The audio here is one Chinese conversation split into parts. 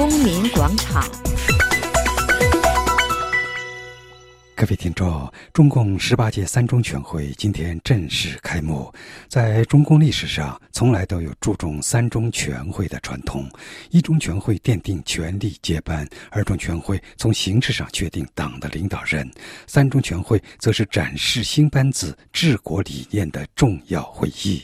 公民广场。各位听众，中共十八届三中全会今天正式开幕。在中共历史上，从来都有注重三中全会的传统。一中全会奠定权力接班，二中全会从形式上确定党的领导人，三中全会则是展示新班子治国理念的重要会议。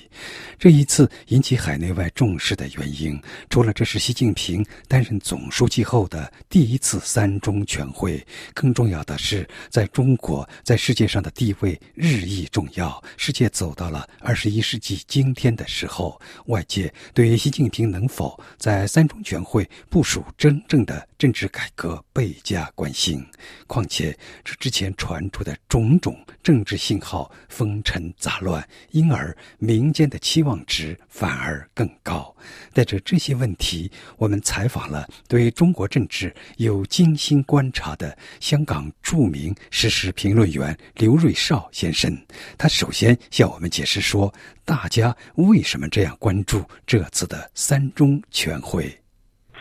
这一次引起海内外重视的原因，除了这是习近平担任总书记后的第一次三中全会，更重要的是在。中国在世界上的地位日益重要，世界走到了二十一世纪今天的时候，外界对于习近平能否在三中全会部署真正的政治改革倍加关心。况且，这之前传出的种种政治信号风尘杂乱，因而民间的期望值反而更高。带着这些问题，我们采访了对中国政治有精心观察的香港著名。时事评论员刘瑞绍先生，他首先向我们解释说，大家为什么这样关注这次的三中全会。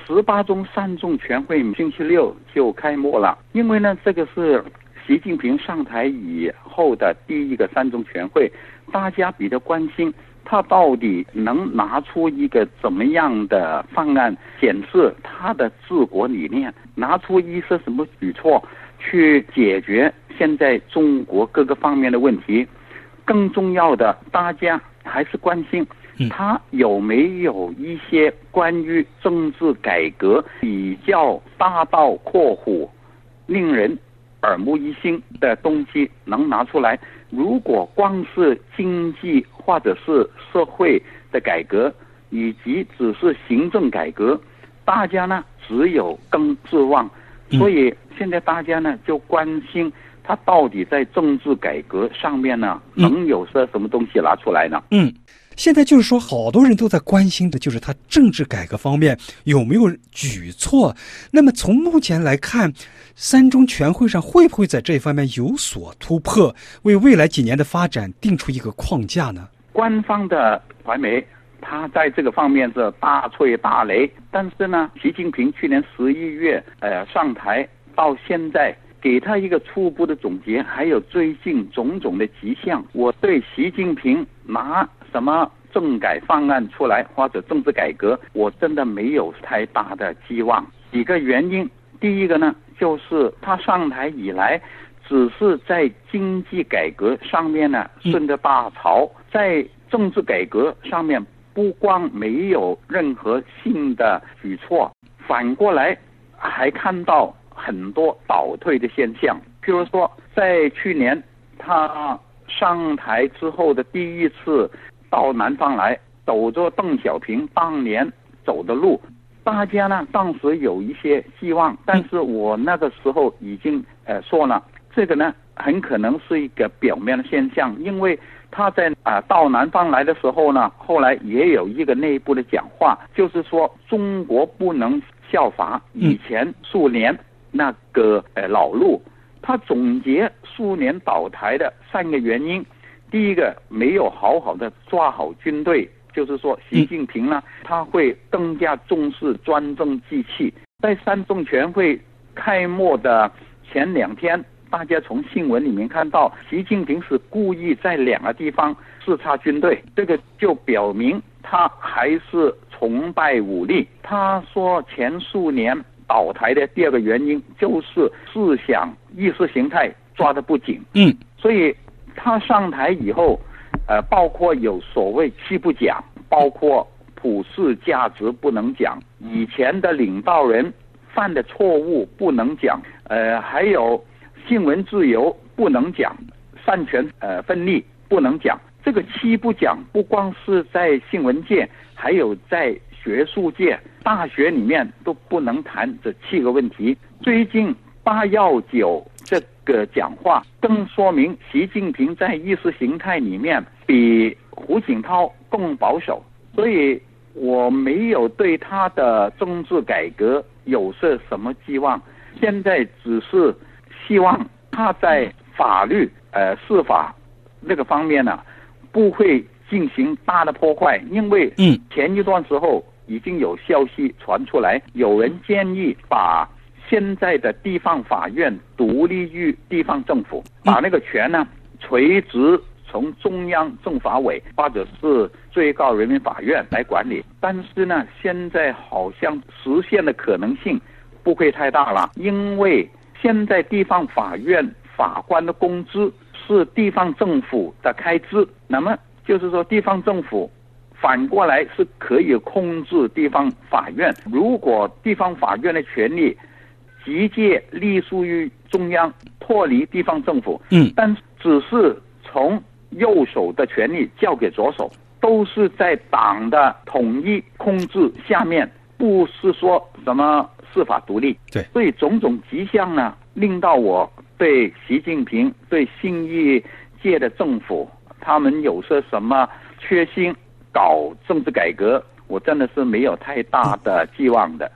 十八中三中全会星期六就开幕了，因为呢，这个是习近平上台以后的第一个三中全会，大家比较关心他到底能拿出一个怎么样的方案，显示他的治国理念，拿出一些什么举措。去解决现在中国各个方面的问题，更重要的，大家还是关心他有没有一些关于政治改革比较大刀阔斧、令人耳目一新的东西能拿出来。如果光是经济或者是社会的改革，以及只是行政改革，大家呢只有更失望。所以现在大家呢就关心他到底在政治改革上面呢能有些什么东西拿出来呢？嗯，现在就是说，好多人都在关心的就是他政治改革方面有没有举措。那么从目前来看，三中全会上会不会在这方面有所突破，为未来几年的发展定出一个框架呢？官方的传媒。他在这个方面是大吹大擂，但是呢，习近平去年十一月呃上台到现在，给他一个初步的总结，还有最近种种的迹象，我对习近平拿什么政改方案出来或者政治改革，我真的没有太大的期望。几个原因，第一个呢，就是他上台以来，只是在经济改革上面呢顺着大潮，在政治改革上面。不光没有任何新的举措，反过来还看到很多倒退的现象。譬如说，在去年他上台之后的第一次到南方来，走着邓小平当年走的路，大家呢当时有一些希望，但是我那个时候已经呃说了，这个呢很可能是一个表面的现象，因为。他在啊到南方来的时候呢，后来也有一个内部的讲话，就是说中国不能效法以前苏联那个呃老路。他总结苏联倒台的三个原因，第一个没有好好的抓好军队，就是说习近平呢他会更加重视专政机器。在三中全会开幕的前两天。大家从新闻里面看到，习近平是故意在两个地方视察军队，这个就表明他还是崇拜武力。他说，前数年倒台的第二个原因就是思想意识形态抓得不紧。嗯，所以他上台以后，呃，包括有所谓七不讲，包括普世价值不能讲，以前的领导人犯的错误不能讲，呃，还有。新闻自由不能讲，三权呃分立不能讲，这个七不讲不光是在新闻界，还有在学术界，大学里面都不能谈这七个问题。最近八幺九这个讲话，更说明习近平在意识形态里面比胡锦涛更保守，所以我没有对他的政治改革有些什么寄望，现在只是。希望他在法律、呃司法那个方面呢，不会进行大的破坏，因为前一段时候已经有消息传出来，有人建议把现在的地方法院独立于地方政府，把那个权呢垂直从中央政法委或者是最高人民法院来管理。但是呢，现在好像实现的可能性不会太大了，因为现在地方法院法官的工资是地方政府的开支，那么就是说地方政府。反过来是可以控制地方法院。如果地方法院的权力直接隶属于中央，脱离地方政府，嗯，但只是从右手的权力交给左手，都是在党的统一控制下面，不是说什么司法独立。对，所以种种迹象呢，令到我对习近平、对新一届的政府，他们有些什么缺心。搞政治改革，我真的是没有太大的寄望的。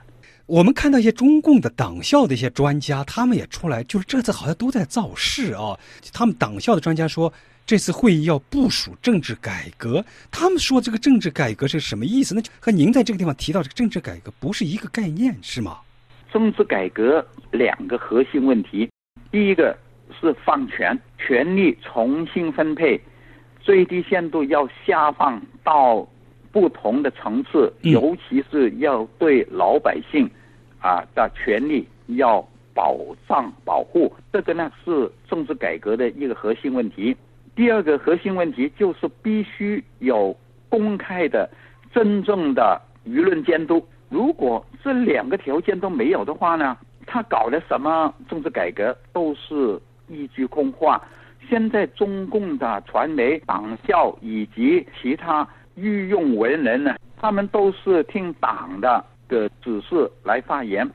我们看到一些中共的党校的一些专家，他们也出来，就是这次好像都在造势啊。他们党校的专家说，这次会议要部署政治改革。他们说这个政治改革是什么意思？那就和您在这个地方提到这个政治改革不是一个概念，是吗？政治改革两个核心问题，第一个是放权，权力重新分配。最低限度要下放到不同的层次，尤其是要对老百姓啊的权利要保障保护。这个呢是政治改革的一个核心问题。第二个核心问题就是必须有公开的、真正的舆论监督。如果这两个条件都没有的话呢，他搞的什么政治改革都是一句空话。现在中共的传媒、党校以及其他御用文人呢，他们都是听党的的指示来发言，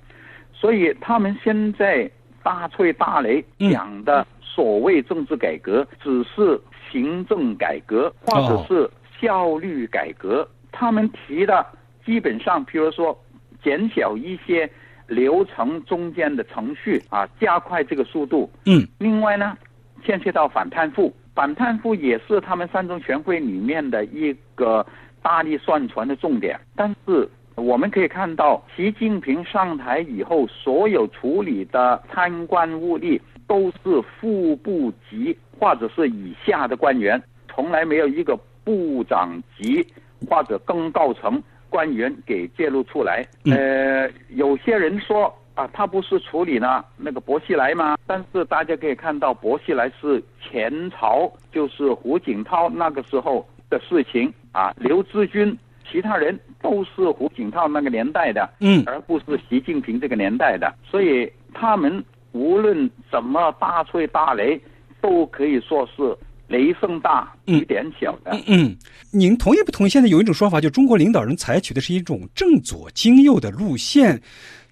所以他们现在大吹大擂讲的所谓政治改革，只是行政改革或者是效率改革。他们提的基本上，譬如说减小一些流程中间的程序啊，加快这个速度。嗯，另外呢。牵涉到反贪腐，反贪腐也是他们三中全会里面的一个大力宣传的重点。但是我们可以看到，习近平上台以后，所有处理的贪官污吏都是副部级或者是以下的官员，从来没有一个部长级或者更高层官员给介入出来。呃，有些人说。啊，他不是处理了那个薄熙来吗？但是大家可以看到，薄熙来是前朝，就是胡锦涛那个时候的事情啊。刘志军，其他人都是胡锦涛那个年代的，嗯，而不是习近平这个年代的。所以他们无论怎么大吹大擂，都可以说是雷声大雨点小的。嗯嗯，您同意不同意？现在有一种说法，就中国领导人采取的是一种正左经右的路线。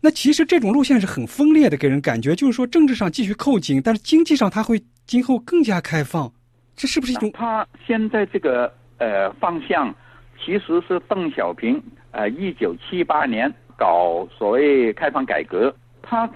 那其实这种路线是很分裂的，给人感觉就是说政治上继续扣紧，但是经济上它会今后更加开放，这是不是一种？他现在这个呃方向，其实是邓小平呃一九七八年搞所谓开放改革，他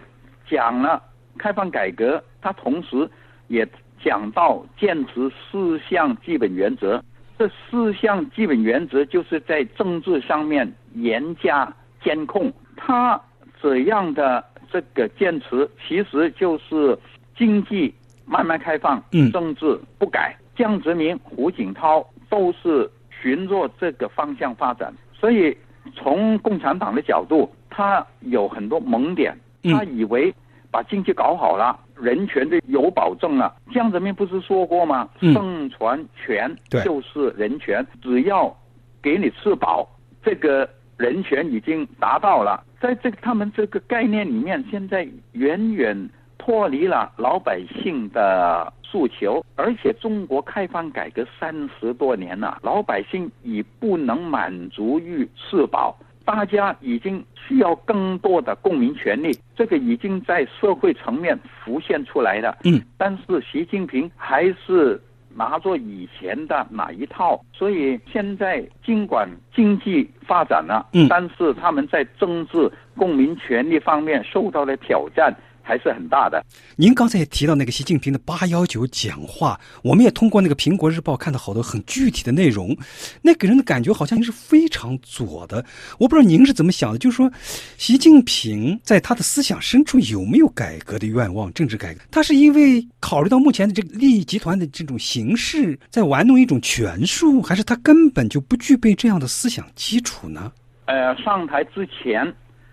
讲了开放改革，他同时也讲到坚持四项基本原则，这四项基本原则就是在政治上面严加监控，他。怎样的这个坚持，其实就是经济慢慢开放，政治不改。江泽民、胡锦涛都是循着这个方向发展，所以从共产党的角度，他有很多萌点。他以为把经济搞好了，人权的有保证了。江泽民不是说过吗？生存权就是人权，只要给你吃饱，这个。人权已经达到了，在这个他们这个概念里面，现在远远脱离了老百姓的诉求，而且中国开放改革三十多年了，老百姓已不能满足于吃饱，大家已经需要更多的公民权利，这个已经在社会层面浮现出来了。嗯，但是习近平还是。拿着以前的哪一套？所以现在尽管经济发展了，嗯，但是他们在政治、公民权利方面受到了挑战还是很大的。您刚才也提到那个习近平的八幺九讲话，我们也通过那个《苹果日报》看到好多很具体的内容，那给人的感觉好像是非常左的。我不知道您是怎么想的，就是说，习近平在他的思想深处有没有改革的愿望？政治改革，他是因为考虑到目前的这个利益集团的这种形式，在玩弄一种权术，还是他根本就不具备这样的思想基础呢？呃，上台之前，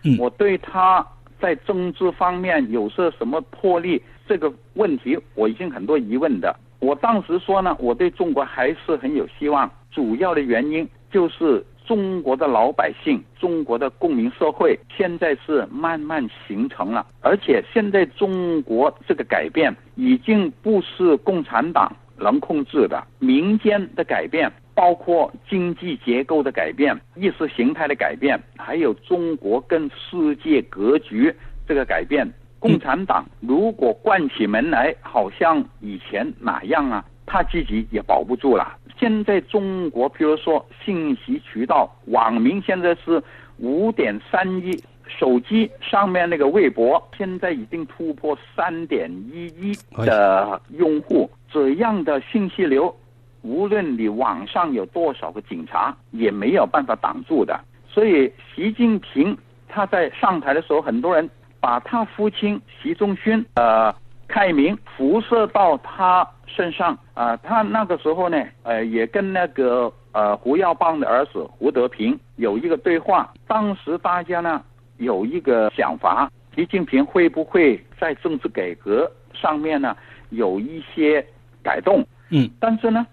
嗯我对他在政治方面有些什么魄力这个问题，我已经很多疑问的。我当时说呢，我对中国还是很有希望，主要的原因就是中国的老百姓、中国的公民社会现在是慢慢形成了，而且现在中国这个改变已经不是共产党能控制的，民间的改变。包括经济结构的改变、意识形态的改变，还有中国跟世界格局这个改变。共产党如果关起门来，好像以前哪样啊，他自己也保不住了。现在中国，比如说信息渠道，网民现在是五点三亿，手机上面那个微博现在已经突破三点一亿的用户，这样的信息流。无论你网上有多少个警察，也没有办法挡住的。所以，习近平他在上台的时候，很多人把他父亲习仲勋、呃，开明辐射到他身上啊、他那个时候呢，呃，也跟那个呃胡耀邦的儿子胡德平有一个对话。当时大家呢有一个想法，习近平会不会在政治改革上面呢有一些改动？嗯，但是呢。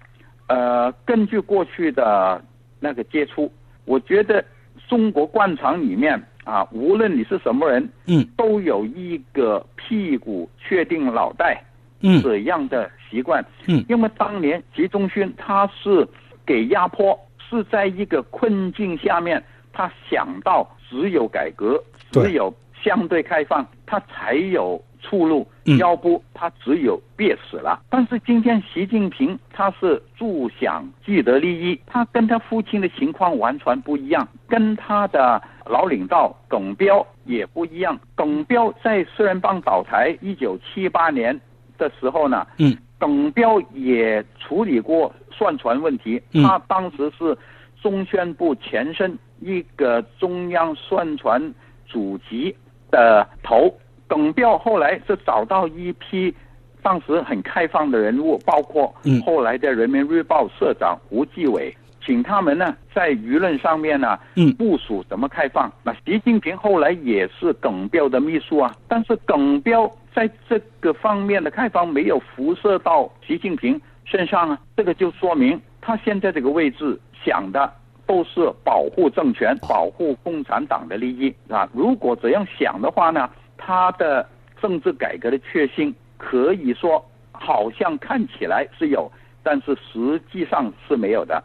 呃，根据过去的那个接触，我觉得中国官场里面啊，无论你是什么人，嗯，都有一个屁股确定脑袋，嗯，这样的习惯，嗯，因为当年习仲勋他是给压迫，是在一个困境下面，他想到只有改革，只有相对开放，他才有出路。嗯要不他只有憋死了。但是今天习近平他是助享既得利益，他跟他父亲的情况完全不一样，跟他的老领导耿彪也不一样。耿彪在四人帮倒台一九七八年的时候呢，嗯，耿彪也处理过宣传问题，嗯他当时是中宣部前身一个中央宣传主席的头。耿彪后来是找到一批当时很开放的人物，包括嗯后来的《人民日报》社长胡继伟，请他们呢在舆论上面呢嗯部署怎么开放。那习近平后来也是耿彪的秘书啊，但是耿彪在这个方面的开放没有辐射到习近平身上啊，这个就说明他现在这个位置想的。都是保护政权、保护共产党的利益啊！如果这样想的话呢，他的政治改革的确信可以说好像看起来是有，但是实际上是没有的。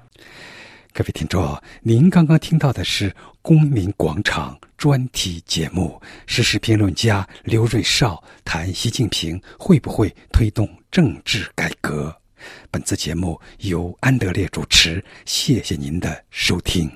各位听众，您刚刚听到的是《公民广场》专题节目，时事评论家刘瑞绍谈习近平会不会推动政治改革。本次节目由安德烈主持，谢谢您的收听。